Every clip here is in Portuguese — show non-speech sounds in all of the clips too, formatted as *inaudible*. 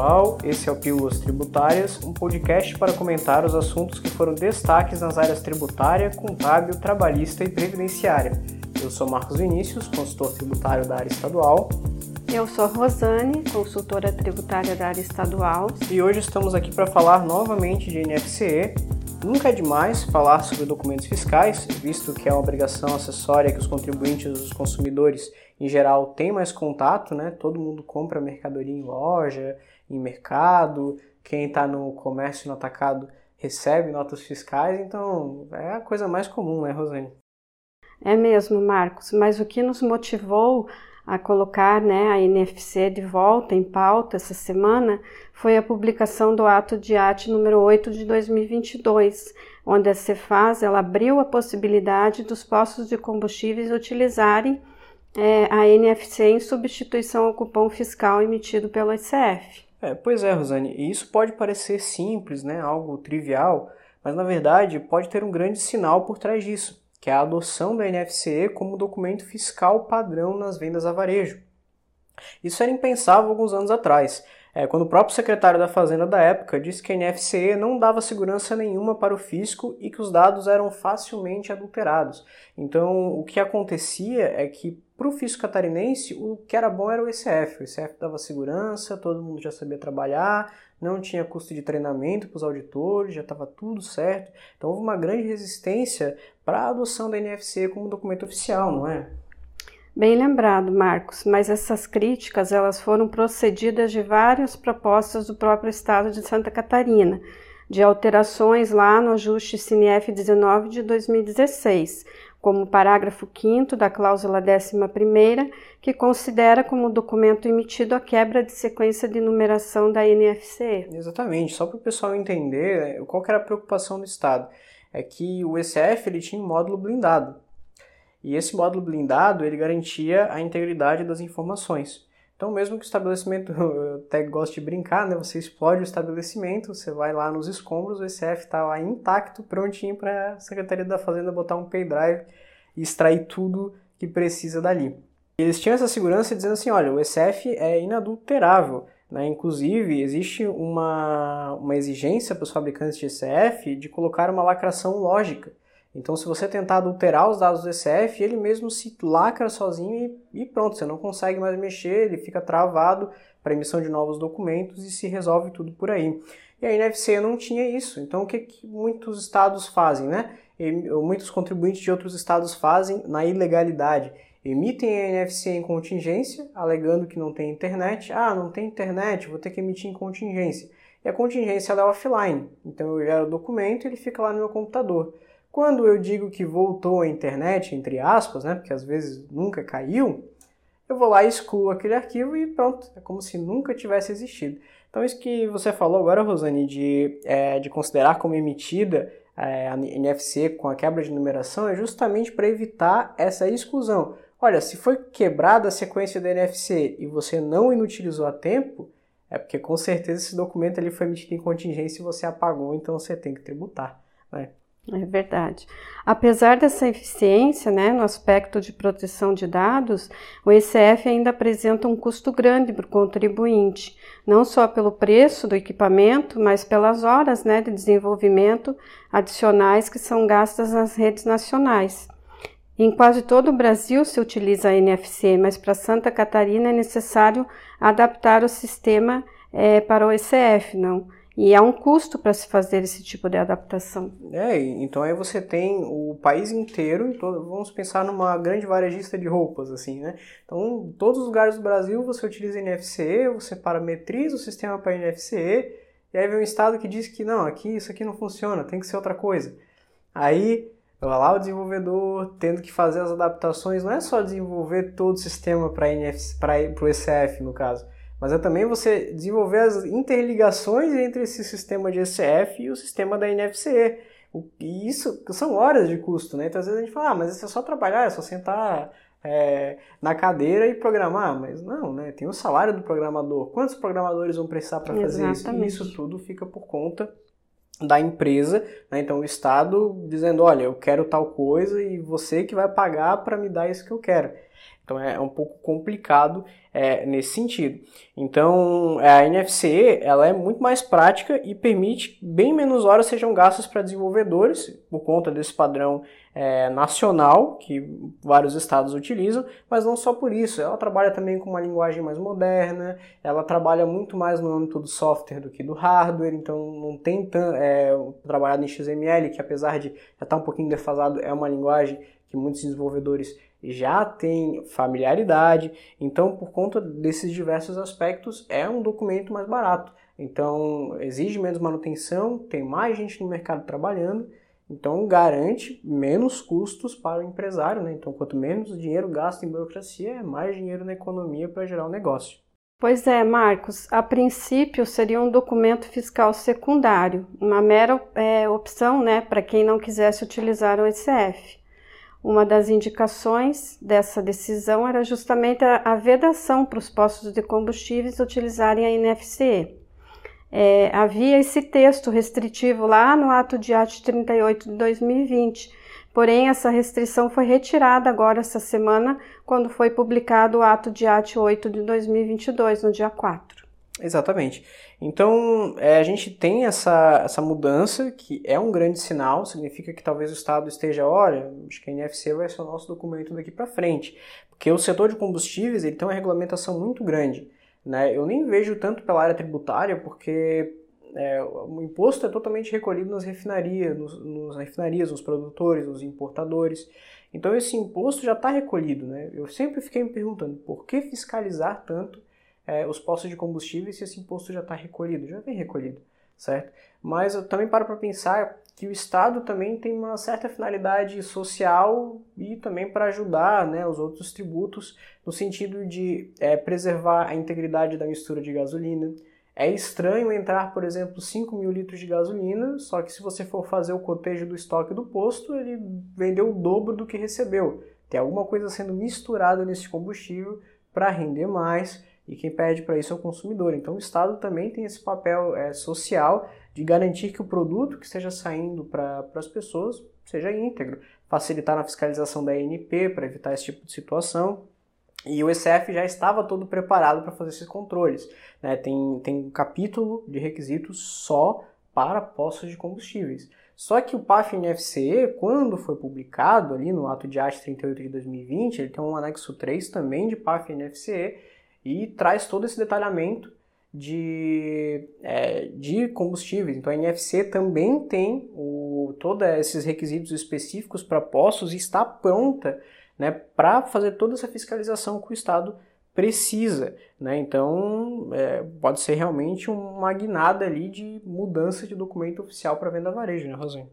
pessoal, esse é o Pílulas Tributárias, um podcast para comentar os assuntos que foram destaques nas áreas tributária, contábil, trabalhista e previdenciária. Eu sou Marcos Vinícius, consultor tributário da área estadual. Eu sou Rosane, consultora tributária da área estadual. E hoje estamos aqui para falar novamente de NFCE. Nunca é demais falar sobre documentos fiscais, visto que é uma obrigação acessória que os contribuintes e os consumidores, em geral, têm mais contato, né? Todo mundo compra mercadoria em loja, em mercado, quem está no comércio no atacado recebe notas fiscais, então é a coisa mais comum, né, Rosane? É mesmo, Marcos, mas o que nos motivou a colocar né, a NFC de volta em pauta essa semana foi a publicação do ato de AT número 8 de 2022, onde a Cefaz ela abriu a possibilidade dos postos de combustíveis utilizarem é, a NFC em substituição ao cupom fiscal emitido pelo ICF. É, pois é, Rosane, e isso pode parecer simples, né, algo trivial, mas na verdade pode ter um grande sinal por trás disso que é a adoção da NFCE como documento fiscal padrão nas vendas a varejo. Isso era impensável alguns anos atrás, é, quando o próprio secretário da Fazenda da época disse que a NFCE não dava segurança nenhuma para o fisco e que os dados eram facilmente adulterados. Então, o que acontecia é que para o fisco catarinense, o que era bom era o ECF. O ECF dava segurança, todo mundo já sabia trabalhar, não tinha custo de treinamento para os auditores, já estava tudo certo. Então, houve uma grande resistência para a adoção da NFC como documento oficial, não é? Bem lembrado, Marcos, mas essas críticas elas foram procedidas de várias propostas do próprio Estado de Santa Catarina, de alterações lá no ajuste CINEF 19 de 2016, como o parágrafo 5 da cláusula 11, que considera como documento emitido a quebra de sequência de numeração da NFC. Exatamente, só para o pessoal entender né, qual era a preocupação do Estado. É que o ECF ele tinha um módulo blindado. E esse módulo blindado ele garantia a integridade das informações. Então, mesmo que o estabelecimento, *laughs* eu até gosto de brincar, né? Você explode o estabelecimento, você vai lá nos escombros, o ECF está lá intacto, prontinho para a Secretaria da Fazenda botar um pendrive e extrair tudo que precisa dali. Eles tinham essa segurança dizendo assim, olha, o ECF é inadulterável. Né? Inclusive, existe uma, uma exigência para os fabricantes de ECF de colocar uma lacração lógica. Então, se você tentar adulterar os dados do ECF, ele mesmo se lacra sozinho e, e pronto, você não consegue mais mexer, ele fica travado para emissão de novos documentos e se resolve tudo por aí. E a NFC não tinha isso. Então, o que, que muitos estados fazem, né? E, muitos contribuintes de outros estados fazem na ilegalidade? Emitem a NFC em contingência, alegando que não tem internet. Ah, não tem internet, vou ter que emitir em contingência. E a contingência é offline. Então, eu gero o documento e ele fica lá no meu computador. Quando eu digo que voltou à internet, entre aspas, né, porque às vezes nunca caiu, eu vou lá e excluo aquele arquivo e pronto, é como se nunca tivesse existido. Então isso que você falou agora, Rosane, de, é, de considerar como emitida é, a NFC com a quebra de numeração é justamente para evitar essa exclusão. Olha, se foi quebrada a sequência da NFC e você não inutilizou a tempo, é porque com certeza esse documento ali foi emitido em contingência e você apagou, então você tem que tributar. Né? É verdade. Apesar dessa eficiência né, no aspecto de proteção de dados, o ECF ainda apresenta um custo grande para o contribuinte, não só pelo preço do equipamento, mas pelas horas né, de desenvolvimento adicionais que são gastas nas redes nacionais. Em quase todo o Brasil se utiliza a NFC, mas para Santa Catarina é necessário adaptar o sistema é, para o ECF, não? E há um custo para se fazer esse tipo de adaptação. É, então aí você tem o país inteiro, vamos pensar numa grande varejista de roupas, assim, né? Então, em todos os lugares do Brasil você utiliza NFCE, você parametriza o sistema para NFCE, e aí vem um estado que diz que não, aqui isso aqui não funciona, tem que ser outra coisa. Aí vai lá o desenvolvedor tendo que fazer as adaptações, não é só desenvolver todo o sistema para o ECF, no caso mas é também você desenvolver as interligações entre esse sistema de ECF e o sistema da NFC. E isso são horas de custo, né? Então às vezes a gente fala, ah, mas isso é só trabalhar, é só sentar é, na cadeira e programar. Mas não, né? Tem o salário do programador. Quantos programadores vão precisar para fazer isso? E isso tudo fica por conta da empresa, né? então o Estado dizendo, olha, eu quero tal coisa e você que vai pagar para me dar isso que eu quero. Então é um pouco complicado é, nesse sentido. Então a NFC ela é muito mais prática e permite bem menos horas sejam gastas para desenvolvedores por conta desse padrão é, nacional que vários estados utilizam, mas não só por isso. Ela trabalha também com uma linguagem mais moderna, ela trabalha muito mais no âmbito do software do que do hardware, então não tem tão, é, trabalhado em XML, que apesar de já estar tá um pouquinho defasado, é uma linguagem que muitos desenvolvedores já têm familiaridade. Então, por conta desses diversos aspectos, é um documento mais barato. Então, exige menos manutenção, tem mais gente no mercado trabalhando, então garante menos custos para o empresário. Né? Então, quanto menos dinheiro gasto em burocracia, é mais dinheiro na economia para gerar o um negócio. Pois é, Marcos. A princípio seria um documento fiscal secundário, uma mera é, opção né, para quem não quisesse utilizar o ECF. Uma das indicações dessa decisão era justamente a, vedação para os postos de combustíveis utilizarem a NFC. É, havia esse texto restritivo lá no ato de arte 38 de 2020, porém essa restrição foi retirada agora essa semana, quando foi publicado o ato de arte 8 de 2022, no dia 4. Exatamente. Então, é, a gente tem essa, essa mudança, que é um grande sinal, significa que talvez o Estado esteja, olha, acho que a NFC vai ser o nosso documento daqui para frente. Porque o setor de combustíveis ele tem uma regulamentação muito grande. Né? Eu nem vejo tanto pela área tributária, porque é, o imposto é totalmente recolhido nas refinarias, nos, nos refinarias, nos produtores, nos importadores. Então esse imposto já está recolhido. Né? Eu sempre fiquei me perguntando por que fiscalizar tanto é, os postos de combustível se esse imposto já está recolhido, já vem recolhido, certo? Mas eu também paro para pensar que o Estado também tem uma certa finalidade social e também para ajudar né, os outros tributos no sentido de é, preservar a integridade da mistura de gasolina. É estranho entrar, por exemplo, 5 mil litros de gasolina, só que se você for fazer o cotejo do estoque do posto, ele vendeu o dobro do que recebeu. Tem alguma coisa sendo misturada nesse combustível para render mais e quem pede para isso é o consumidor. Então o Estado também tem esse papel é, social de garantir que o produto que esteja saindo para as pessoas seja íntegro, facilitar na fiscalização da ANP para evitar esse tipo de situação. E o ECF já estava todo preparado para fazer esses controles. Né? Tem, tem um capítulo de requisitos só para postos de combustíveis. Só que o PAF NFCE, quando foi publicado ali no ato de arte 38 de 2020, ele tem um anexo 3 também de PAF NFCE, e traz todo esse detalhamento de, é, de combustíveis. Então a NFC também tem o, todos esses requisitos específicos para postos e está pronta né, para fazer toda essa fiscalização que o Estado precisa. Né? Então é, pode ser realmente uma guinada ali de mudança de documento oficial para venda varejo, né, Rosane?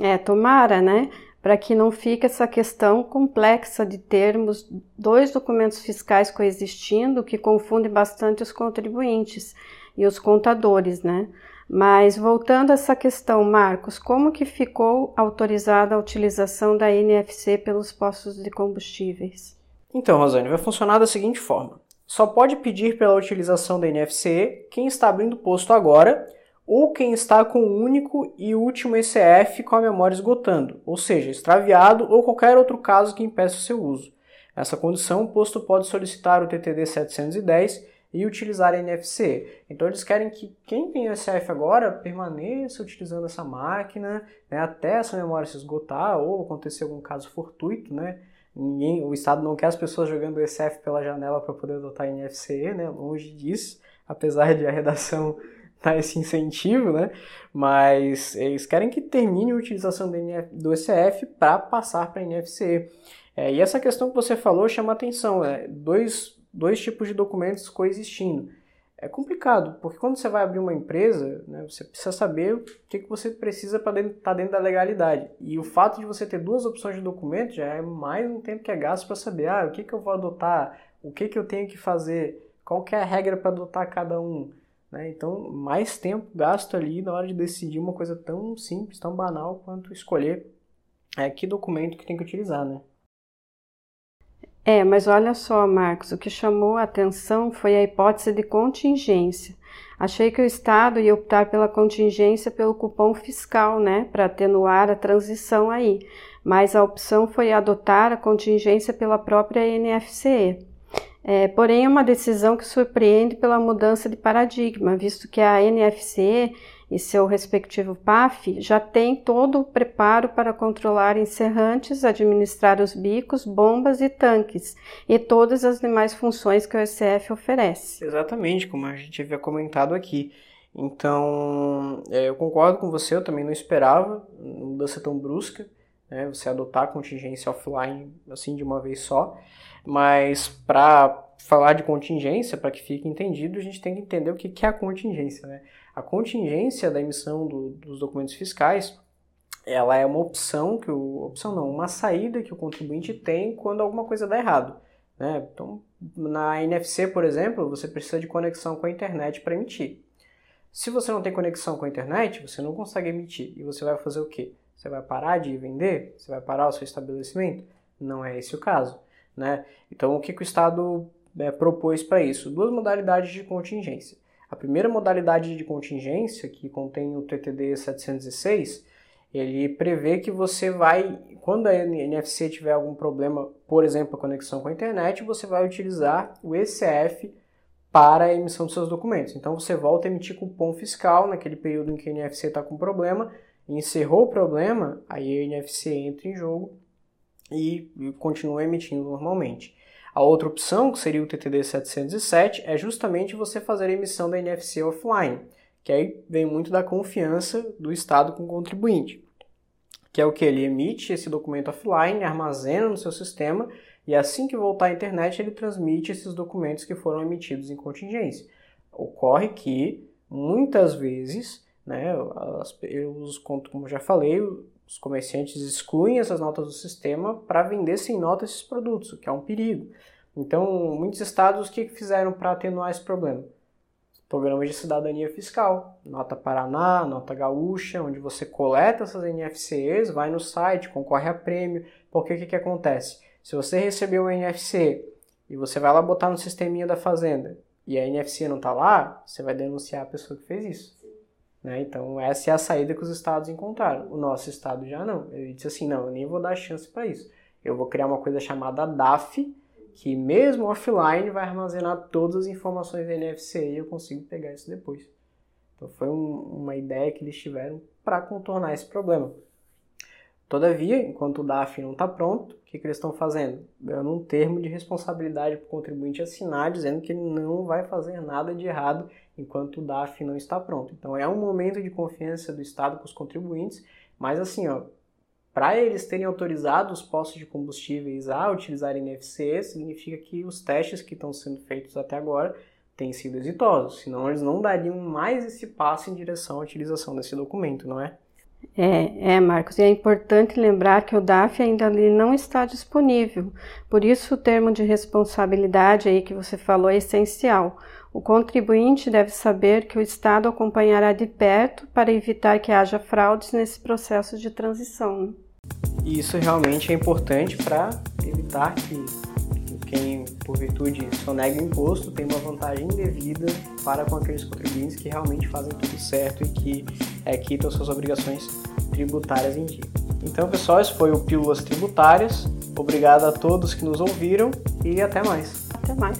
É, tomara, né? Para que não fique essa questão complexa de termos dois documentos fiscais coexistindo que confundem bastante os contribuintes e os contadores, né? Mas voltando a essa questão, Marcos, como que ficou autorizada a utilização da NFC pelos postos de combustíveis? Então, Rosane, vai funcionar da seguinte forma: só pode pedir pela utilização da NFC quem está abrindo posto agora ou quem está com o único e último ECF com a memória esgotando, ou seja, extraviado ou qualquer outro caso que impeça o seu uso. Nessa condição, o posto pode solicitar o TTD 710 e utilizar a NFC. Então eles querem que quem tem o ECF agora permaneça utilizando essa máquina né, até essa memória se esgotar ou acontecer algum caso fortuito, né? Ninguém, o Estado não quer as pessoas jogando o ECF pela janela para poder adotar a NFC, né? Longe disso, apesar de a redação *laughs* dar esse incentivo, né? Mas eles querem que termine a utilização do ECF para passar para a NFC. É, e essa questão que você falou chama atenção, é dois, dois tipos de documentos coexistindo. É complicado, porque quando você vai abrir uma empresa, né, você precisa saber o que, que você precisa para estar tá dentro da legalidade. E o fato de você ter duas opções de documento já é mais um tempo que é gasto para saber ah, o que, que eu vou adotar, o que, que eu tenho que fazer, qual que é a regra para adotar cada um. Né? Então, mais tempo gasto ali na hora de decidir uma coisa tão simples, tão banal quanto escolher é, que documento que tem que utilizar, né? É, mas olha só, Marcos, o que chamou a atenção foi a hipótese de contingência. Achei que o Estado ia optar pela contingência pelo cupom fiscal, né, para atenuar a transição aí. mas a opção foi adotar a contingência pela própria NFCE. É, porém, é uma decisão que surpreende pela mudança de paradigma, visto que a NFCE e seu respectivo PAF já tem todo o preparo para controlar encerrantes, administrar os bicos, bombas e tanques e todas as demais funções que o SF oferece. Exatamente, como a gente havia comentado aqui. Então, é, eu concordo com você, eu também não esperava uma mudança tão brusca, né, você adotar a contingência offline assim de uma vez só, mas para falar de contingência, para que fique entendido, a gente tem que entender o que é a contingência. Né? A contingência da emissão do, dos documentos fiscais, ela é uma opção que o opção não, uma saída que o contribuinte tem quando alguma coisa dá errado. Né? Então, na NFC, por exemplo, você precisa de conexão com a internet para emitir. Se você não tem conexão com a internet, você não consegue emitir. E você vai fazer o quê? Você vai parar de vender? Você vai parar o seu estabelecimento? Não é esse o caso. Né? Então, o que, que o Estado é, propôs para isso? Duas modalidades de contingência. A primeira modalidade de contingência, que contém o TTD 706, ele prevê que você vai, quando a NFC tiver algum problema, por exemplo, a conexão com a internet, você vai utilizar o ECF para a emissão dos seus documentos. Então você volta a emitir cupom fiscal naquele período em que a NFC está com problema, encerrou o problema, aí a NFC entra em jogo e continua emitindo normalmente. A outra opção, que seria o TTD 707, é justamente você fazer a emissão da NFC offline, que aí vem muito da confiança do Estado com o contribuinte. Que é o que ele emite esse documento offline, armazena no seu sistema e assim que voltar à internet, ele transmite esses documentos que foram emitidos em contingência. Ocorre que, muitas vezes, né, as, os, como já falei, os comerciantes excluem essas notas do sistema para vender sem nota esses produtos, o que é um perigo. Então, muitos estados o que fizeram para atenuar esse problema? Programas de cidadania fiscal, Nota Paraná, Nota Gaúcha, onde você coleta essas NFCs, vai no site, concorre a prêmio, porque o que, que acontece? Se você recebeu um NFC e você vai lá botar no sisteminha da fazenda e a NFC não está lá, você vai denunciar a pessoa que fez isso. Né? Então, essa é a saída que os estados encontraram. O nosso estado já não. Ele disse assim: não, eu nem vou dar chance para isso. Eu vou criar uma coisa chamada DAF, que mesmo offline vai armazenar todas as informações da NFC e eu consigo pegar isso depois. Então, foi um, uma ideia que eles tiveram para contornar esse problema. Todavia, enquanto o DAF não está pronto, o que, que eles estão fazendo? Dando um termo de responsabilidade para o contribuinte assinar, dizendo que ele não vai fazer nada de errado enquanto o DAF não está pronto. Então é um momento de confiança do Estado com os contribuintes, mas assim, ó, para eles terem autorizado os postos de combustíveis a utilizarem NFC, significa que os testes que estão sendo feitos até agora têm sido exitosos, senão eles não dariam mais esse passo em direção à utilização desse documento, não é? É, é, Marcos, e é importante lembrar que o DAF ainda não está disponível, por isso o termo de responsabilidade aí que você falou é essencial. O contribuinte deve saber que o Estado acompanhará de perto para evitar que haja fraudes nesse processo de transição. E isso realmente é importante para evitar que quem, por virtude, sonega o imposto, tem uma vantagem indevida para com aqueles contribuintes que realmente fazem tudo certo e que é, quitam suas obrigações tributárias em dia. Então, pessoal, esse foi o Pílulas Tributárias. Obrigado a todos que nos ouviram e até mais. Até mais.